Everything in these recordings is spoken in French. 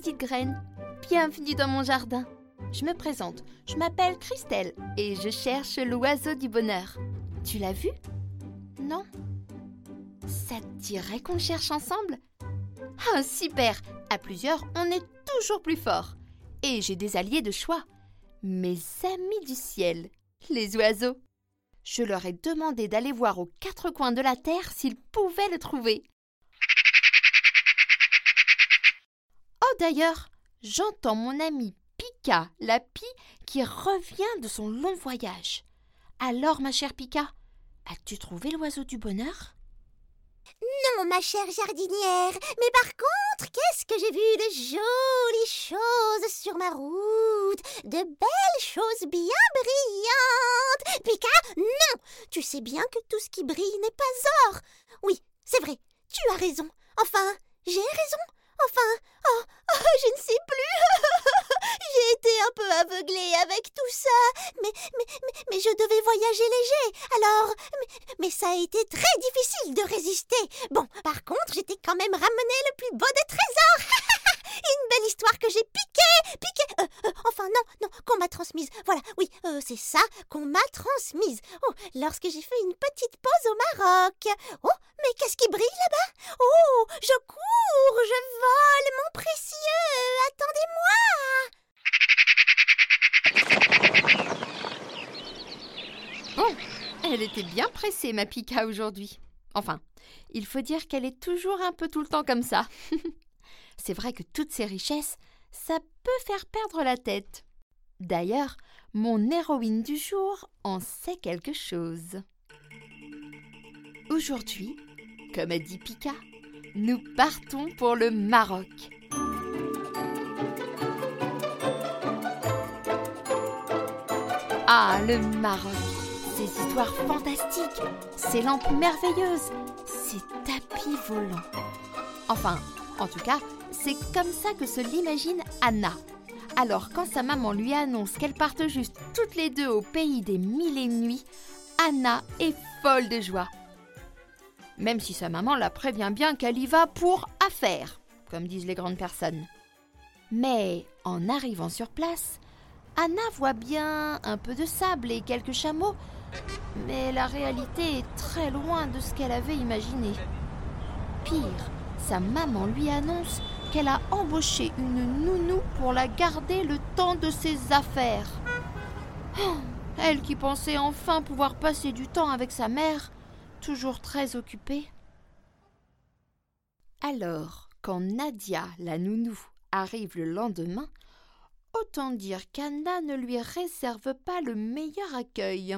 petite graine. Bienvenue dans mon jardin. Je me présente, je m'appelle Christelle et je cherche l'oiseau du bonheur. Tu l'as vu? Non Ça te dirait qu'on cherche ensemble? Ah, super À plusieurs, on est toujours plus fort. Et j'ai des alliés de choix. Mes amis du ciel, les oiseaux. Je leur ai demandé d'aller voir aux quatre coins de la terre s'ils pouvaient le trouver. Oh d'ailleurs, j'entends mon ami Pika, la pie, qui revient de son long voyage. Alors, ma chère Pika, as-tu trouvé l'oiseau du bonheur? Non, ma chère jardinière, mais par contre, qu'est-ce que j'ai vu de jolies choses sur ma route, de belles choses bien brillantes. Pika, non, tu sais bien que tout ce qui brille n'est pas or. Oui, c'est vrai, tu as raison. Enfin, j'ai raison. Enfin, oh, oh, je ne sais plus. J'ai été un peu aveuglée avec tout ça. Mais, je devais voyager léger. Alors, mais, mais, ça a été très difficile de résister. Bon, par contre, j'étais quand même ramené le plus beau des trésors. Une belle histoire que j'ai piquée, piquée. Euh, euh, enfin, non, non, qu'on m'a transmise. Voilà, oui, euh, c'est ça qu'on m'a transmise. Oh, lorsque j'ai fait une petite pause au Maroc. Oh, mais qu'est-ce qui brille là-bas? Oh, je cours, je vole, mon précieux. Attendez-moi. Bon, elle était bien pressée, ma Pika, aujourd'hui. Enfin, il faut dire qu'elle est toujours un peu tout le temps comme ça. C'est vrai que toutes ces richesses, ça peut faire perdre la tête. D'ailleurs, mon héroïne du jour en sait quelque chose. Aujourd'hui, comme a dit Pika, nous partons pour le Maroc. Ah, le Maroc Ces histoires fantastiques, ces lampes merveilleuses, ces tapis volants. Enfin, en tout cas, c'est comme ça que se l'imagine Anna. Alors quand sa maman lui annonce qu'elles partent juste toutes les deux au pays des mille et une nuits, Anna est folle de joie. Même si sa maman la prévient bien qu'elle y va pour affaire, comme disent les grandes personnes. Mais en arrivant sur place, Anna voit bien un peu de sable et quelques chameaux, mais la réalité est très loin de ce qu'elle avait imaginé. Pire, sa maman lui annonce qu'elle a embauché une nounou pour la garder le temps de ses affaires. Oh, elle qui pensait enfin pouvoir passer du temps avec sa mère, toujours très occupée. Alors, quand Nadia, la nounou, arrive le lendemain, autant dire qu'Anna ne lui réserve pas le meilleur accueil.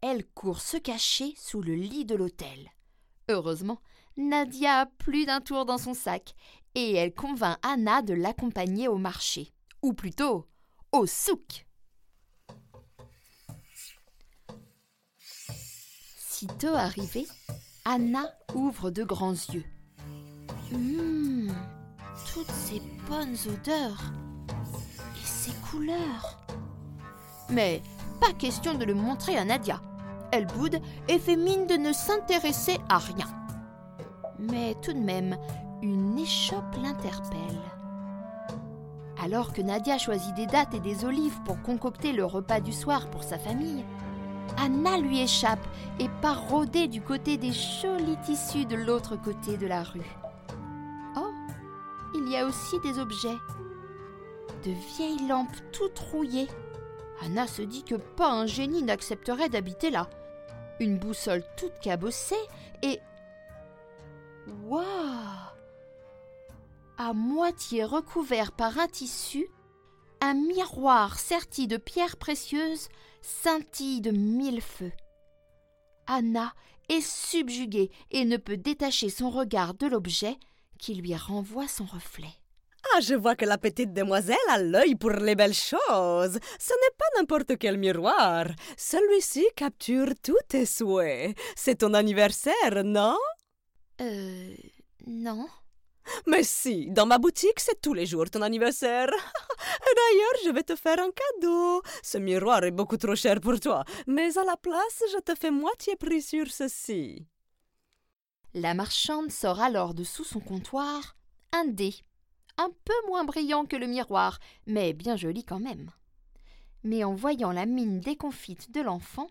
Elle court se cacher sous le lit de l'hôtel. Heureusement, Nadia a plus d'un tour dans son sac et elle convainc Anna de l'accompagner au marché, ou plutôt au souk. Sitôt arrivée, Anna ouvre de grands yeux. Hum, toutes ces bonnes odeurs et ces couleurs. Mais pas question de le montrer à Nadia. Elle boude et fait mine de ne s'intéresser à rien. Mais tout de même, une échoppe l'interpelle. Alors que Nadia choisit des dattes et des olives pour concocter le repas du soir pour sa famille, Anna lui échappe et part rôder du côté des jolis tissus de l'autre côté de la rue. Oh, il y a aussi des objets. De vieilles lampes toutes rouillées. Anna se dit que pas un génie n'accepterait d'habiter là. Une boussole toute cabossée et... Waouh à moitié recouvert par un tissu, un miroir serti de pierres précieuses scintille de mille feux. Anna est subjuguée et ne peut détacher son regard de l'objet qui lui renvoie son reflet. Ah, je vois que la petite demoiselle a l'œil pour les belles choses. Ce n'est pas n'importe quel miroir. Celui-ci capture tous tes souhaits. C'est ton anniversaire, non? Euh. Non. Mais si, dans ma boutique, c'est tous les jours ton anniversaire. D'ailleurs, je vais te faire un cadeau. Ce miroir est beaucoup trop cher pour toi, mais à la place, je te fais moitié prix sur ceci. La marchande sort alors de sous son comptoir un dé, un peu moins brillant que le miroir, mais bien joli quand même. Mais en voyant la mine déconfite de l'enfant,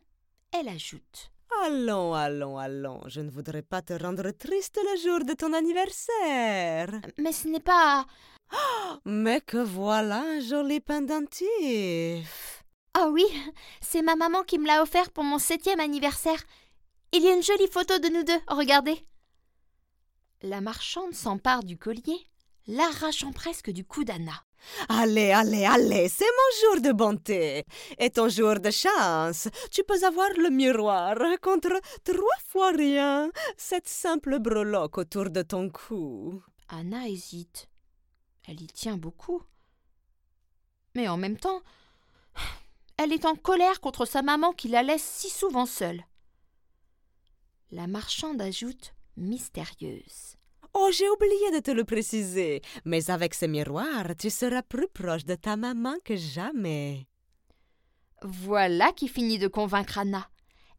elle ajoute Allons, allons, allons, je ne voudrais pas te rendre triste le jour de ton anniversaire. Mais ce n'est pas. Mais que voilà un joli pendentif. Ah oui, c'est ma maman qui me l'a offert pour mon septième anniversaire. Il y a une jolie photo de nous deux, regardez. La marchande s'empare du collier, l'arrachant presque du cou d'Anna. Allez, allez, allez, c'est mon jour de bonté et ton jour de chance. Tu peux avoir le miroir contre trois fois rien, cette simple breloque autour de ton cou. Anna hésite. Elle y tient beaucoup. Mais en même temps, elle est en colère contre sa maman qui la laisse si souvent seule. La marchande ajoute mystérieuse. Oh, j'ai oublié de te le préciser, mais avec ce miroir, tu seras plus proche de ta maman que jamais. Voilà qui finit de convaincre Anna.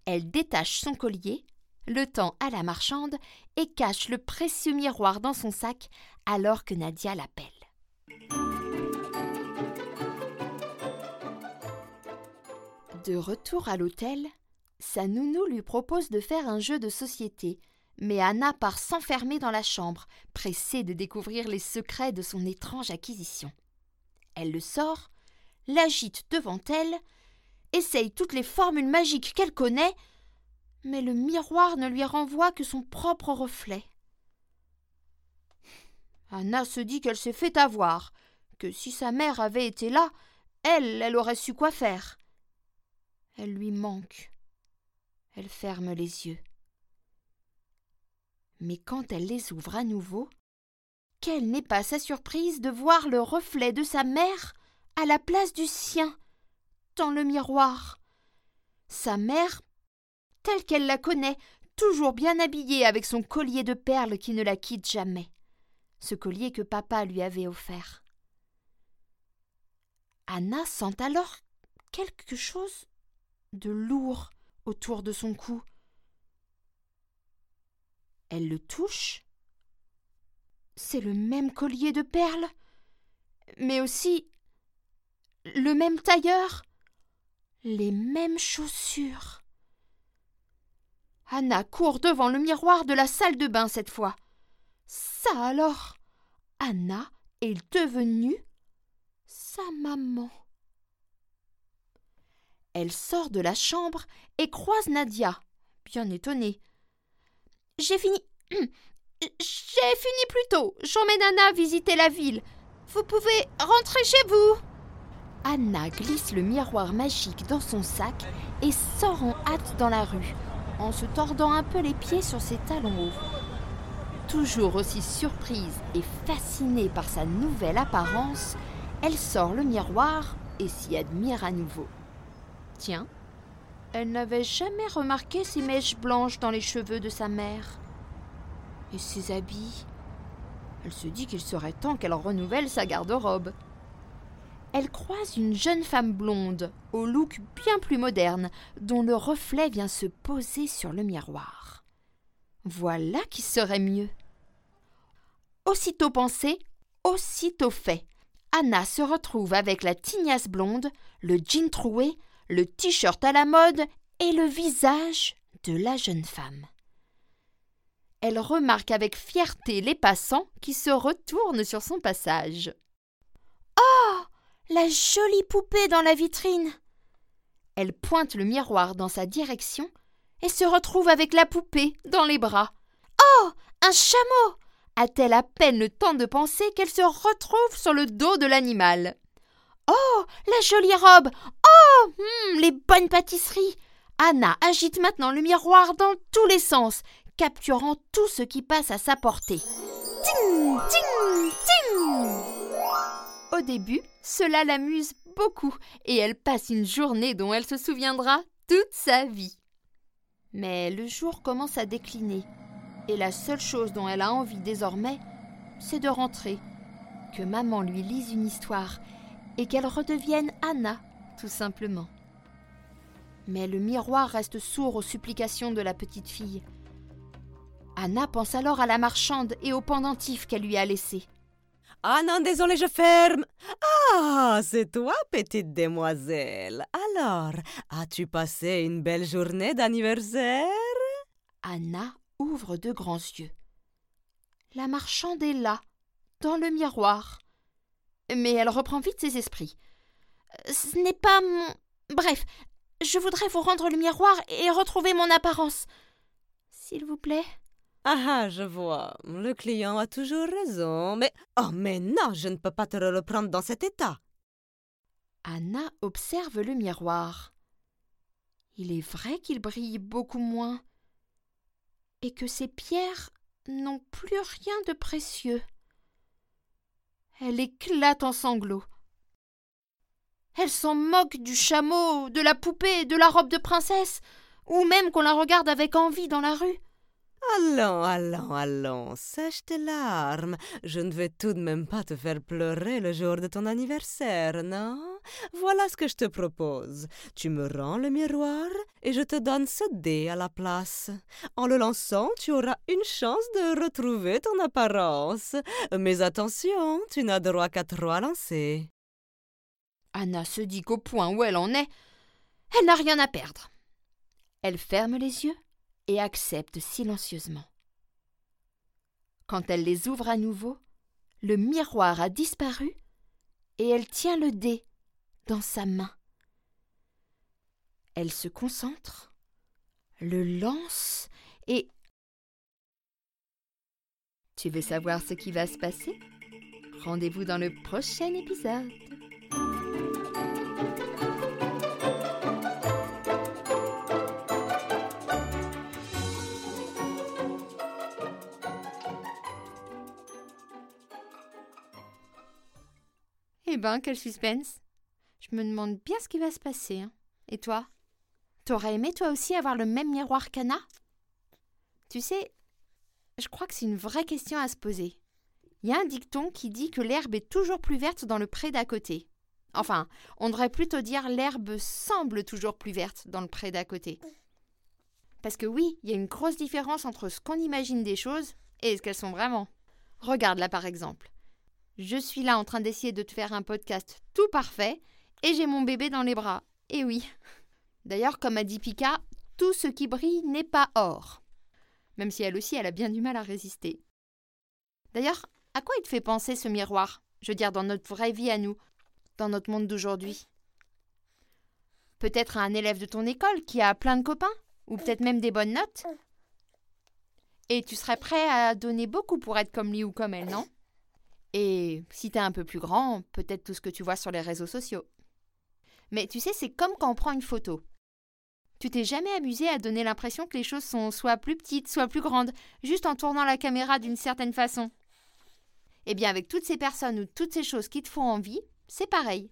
Elle détache son collier, le tend à la marchande et cache le précieux miroir dans son sac alors que Nadia l'appelle. De retour à l'hôtel, sa nounou lui propose de faire un jeu de société mais Anna part s'enfermer dans la chambre, pressée de découvrir les secrets de son étrange acquisition. Elle le sort, l'agite devant elle, essaye toutes les formules magiques qu'elle connaît, mais le miroir ne lui renvoie que son propre reflet. Anna se dit qu'elle s'est fait avoir, que si sa mère avait été là, elle, elle aurait su quoi faire. Elle lui manque. Elle ferme les yeux. Mais quand elle les ouvre à nouveau, quelle n'est pas sa surprise de voir le reflet de sa mère à la place du sien dans le miroir. Sa mère, telle qu'elle la connaît, toujours bien habillée avec son collier de perles qui ne la quitte jamais, ce collier que papa lui avait offert. Anna sent alors quelque chose de lourd autour de son cou. Elle le touche. C'est le même collier de perles, mais aussi le même tailleur, les mêmes chaussures. Anna court devant le miroir de la salle de bain cette fois. Ça alors Anna est devenue sa maman. Elle sort de la chambre et croise Nadia, bien étonnée. J'ai fini. J'ai fini plus tôt. J'emmène Anna visiter la ville. Vous pouvez rentrer chez vous. Anna glisse le miroir magique dans son sac et sort en hâte dans la rue, en se tordant un peu les pieds sur ses talons hauts. Toujours aussi surprise et fascinée par sa nouvelle apparence, elle sort le miroir et s'y admire à nouveau. Tiens, elle n'avait jamais remarqué ces mèches blanches dans les cheveux de sa mère. Et ses habits? Elle se dit qu'il serait temps qu'elle renouvelle sa garde-robe. Elle croise une jeune femme blonde, au look bien plus moderne, dont le reflet vient se poser sur le miroir. Voilà qui serait mieux. Aussitôt pensé, aussitôt fait. Anna se retrouve avec la tignasse blonde, le jean troué, le t-shirt à la mode et le visage de la jeune femme. Elle remarque avec fierté les passants qui se retournent sur son passage. Oh La jolie poupée dans la vitrine Elle pointe le miroir dans sa direction et se retrouve avec la poupée dans les bras. Oh Un chameau a-t-elle à peine le temps de penser qu'elle se retrouve sur le dos de l'animal? Oh La jolie robe Oh hmm, Les bonnes pâtisseries Anna agite maintenant le miroir dans tous les sens, capturant tout ce qui passe à sa portée. Ting Ting Ting Au début, cela l'amuse beaucoup et elle passe une journée dont elle se souviendra toute sa vie. Mais le jour commence à décliner et la seule chose dont elle a envie désormais, c'est de rentrer, que maman lui lise une histoire et qu'elle redevienne Anna, tout simplement. Mais le miroir reste sourd aux supplications de la petite fille. Anna pense alors à la marchande et au pendentif qu'elle lui a laissé. Ah non, désolé, je ferme. Ah, c'est toi, petite demoiselle. Alors, as-tu passé une belle journée d'anniversaire? Anna ouvre de grands yeux. La marchande est là, dans le miroir. Mais elle reprend vite ses esprits. Ce n'est pas mon. Bref, je voudrais vous rendre le miroir et retrouver mon apparence. S'il vous plaît. Ah, je vois. Le client a toujours raison. Mais. Oh, mais non, je ne peux pas te le reprendre dans cet état. Anna observe le miroir. Il est vrai qu'il brille beaucoup moins. Et que ces pierres n'ont plus rien de précieux. Elle éclate en sanglots. Elle s'en moque du chameau, de la poupée, de la robe de princesse, ou même qu'on la regarde avec envie dans la rue. Allons, allons, allons, sèche tes larmes. Je ne vais tout de même pas te faire pleurer le jour de ton anniversaire, non? Voilà ce que je te propose. Tu me rends le miroir et je te donne ce dé à la place. En le lançant, tu auras une chance de retrouver ton apparence. Mais attention, tu n'as droit qu'à trois lancers. Anna se dit qu'au point où elle en est, elle n'a rien à perdre. Elle ferme les yeux et accepte silencieusement. Quand elle les ouvre à nouveau, le miroir a disparu et elle tient le dé dans sa main. Elle se concentre, le lance et... Tu veux savoir ce qui va se passer? Rendez-vous dans le prochain épisode. Eh ben, quel suspense. Je me demande bien ce qui va se passer. hein. Et toi? T'aurais aimé toi aussi avoir le même miroir qu'Anna? Tu sais, je crois que c'est une vraie question à se poser. Il y a un dicton qui dit que l'herbe est toujours plus verte dans le pré d'à côté. Enfin, on devrait plutôt dire l'herbe semble toujours plus verte dans le pré d'à côté. Parce que oui, il y a une grosse différence entre ce qu'on imagine des choses et ce qu'elles sont vraiment. Regarde là par exemple. Je suis là en train d'essayer de te faire un podcast tout parfait et j'ai mon bébé dans les bras. Et oui. D'ailleurs, comme a dit Pika, tout ce qui brille n'est pas or. Même si elle aussi, elle a bien du mal à résister. D'ailleurs, à quoi il te fait penser ce miroir? Je veux dire, dans notre vraie vie à nous, dans notre monde d'aujourd'hui. Peut-être à un élève de ton école qui a plein de copains, ou peut-être même des bonnes notes. Et tu serais prêt à donner beaucoup pour être comme lui ou comme elle, non? Et si t'es un peu plus grand, peut-être tout ce que tu vois sur les réseaux sociaux. Mais tu sais, c'est comme quand on prend une photo. Tu t'es jamais amusé à donner l'impression que les choses sont soit plus petites, soit plus grandes, juste en tournant la caméra d'une certaine façon. Eh bien, avec toutes ces personnes ou toutes ces choses qui te font envie, c'est pareil.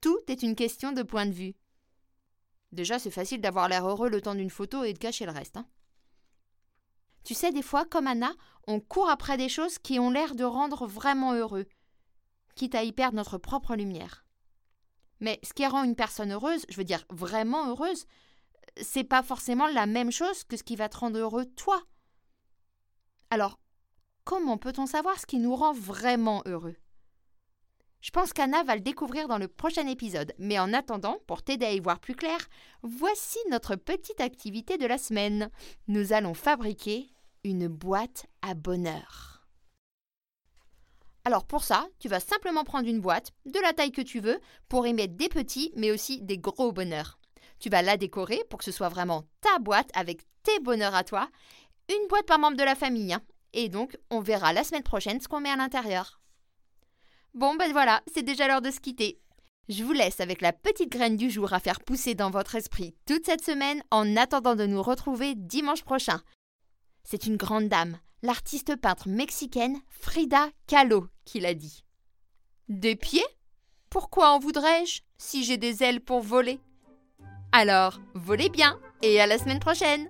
Tout est une question de point de vue. Déjà, c'est facile d'avoir l'air heureux le temps d'une photo et de cacher le reste. hein. Tu sais, des fois, comme Anna, on court après des choses qui ont l'air de rendre vraiment heureux, quitte à y perdre notre propre lumière. Mais ce qui rend une personne heureuse, je veux dire vraiment heureuse, c'est pas forcément la même chose que ce qui va te rendre heureux toi. Alors, comment peut-on savoir ce qui nous rend vraiment heureux? Je pense qu'Anna va le découvrir dans le prochain épisode, mais en attendant, pour t'aider à y voir plus clair, voici notre petite activité de la semaine. Nous allons fabriquer une boîte à bonheur. Alors pour ça, tu vas simplement prendre une boîte, de la taille que tu veux, pour y mettre des petits mais aussi des gros bonheurs. Tu vas la décorer pour que ce soit vraiment ta boîte avec tes bonheurs à toi. Une boîte par membre de la famille. hein. Et donc, on verra la semaine prochaine ce qu'on met à l'intérieur. Bon, ben voilà, c'est déjà l'heure de se quitter. Je vous laisse avec la petite graine du jour à faire pousser dans votre esprit toute cette semaine en attendant de nous retrouver dimanche prochain. C'est une grande dame, l'artiste peintre mexicaine Frida Kahlo, qui l'a dit. Des pieds? Pourquoi en voudrais-je si j'ai des ailes pour voler? Alors, volez bien et à la semaine prochaine